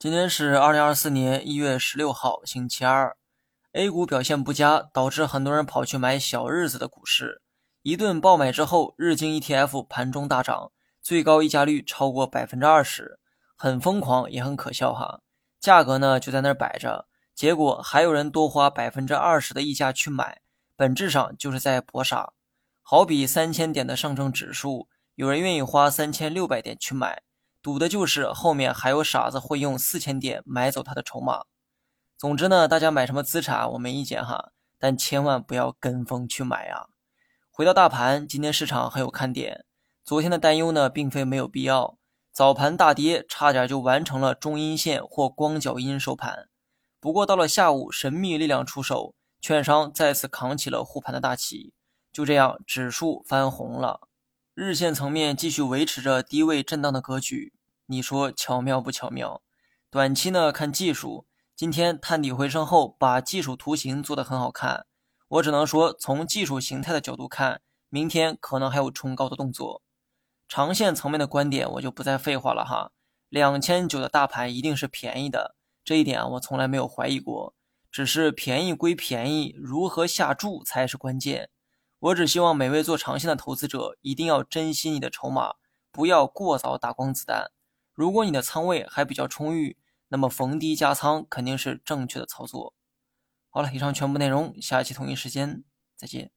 今天是二零二四年一月十六号，星期二。A 股表现不佳，导致很多人跑去买小日子的股市。一顿爆买之后，日经 ETF 盘中大涨，最高溢价率超过百分之二十，很疯狂，也很可笑哈。价格呢就在那儿摆着，结果还有人多花百分之二十的溢价去买，本质上就是在搏杀。好比三千点的上证指数，有人愿意花三千六百点去买。赌的就是后面还有傻子会用四千点买走他的筹码。总之呢，大家买什么资产我没意见哈，但千万不要跟风去买啊。回到大盘，今天市场很有看点。昨天的担忧呢，并非没有必要。早盘大跌，差点就完成了中阴线或光脚阴收盘。不过到了下午，神秘力量出手，券商再次扛起了护盘的大旗。就这样，指数翻红了。日线层面继续维持着低位震荡的格局，你说巧妙不巧妙？短期呢看技术，今天探底回升后，把技术图形做得很好看。我只能说，从技术形态的角度看，明天可能还有冲高的动作。长线层面的观点我就不再废话了哈，两千九的大盘一定是便宜的，这一点我从来没有怀疑过。只是便宜归便宜，如何下注才是关键。我只希望每位做长线的投资者一定要珍惜你的筹码，不要过早打光子弹。如果你的仓位还比较充裕，那么逢低加仓肯定是正确的操作。好了，以上全部内容，下一期同一时间再见。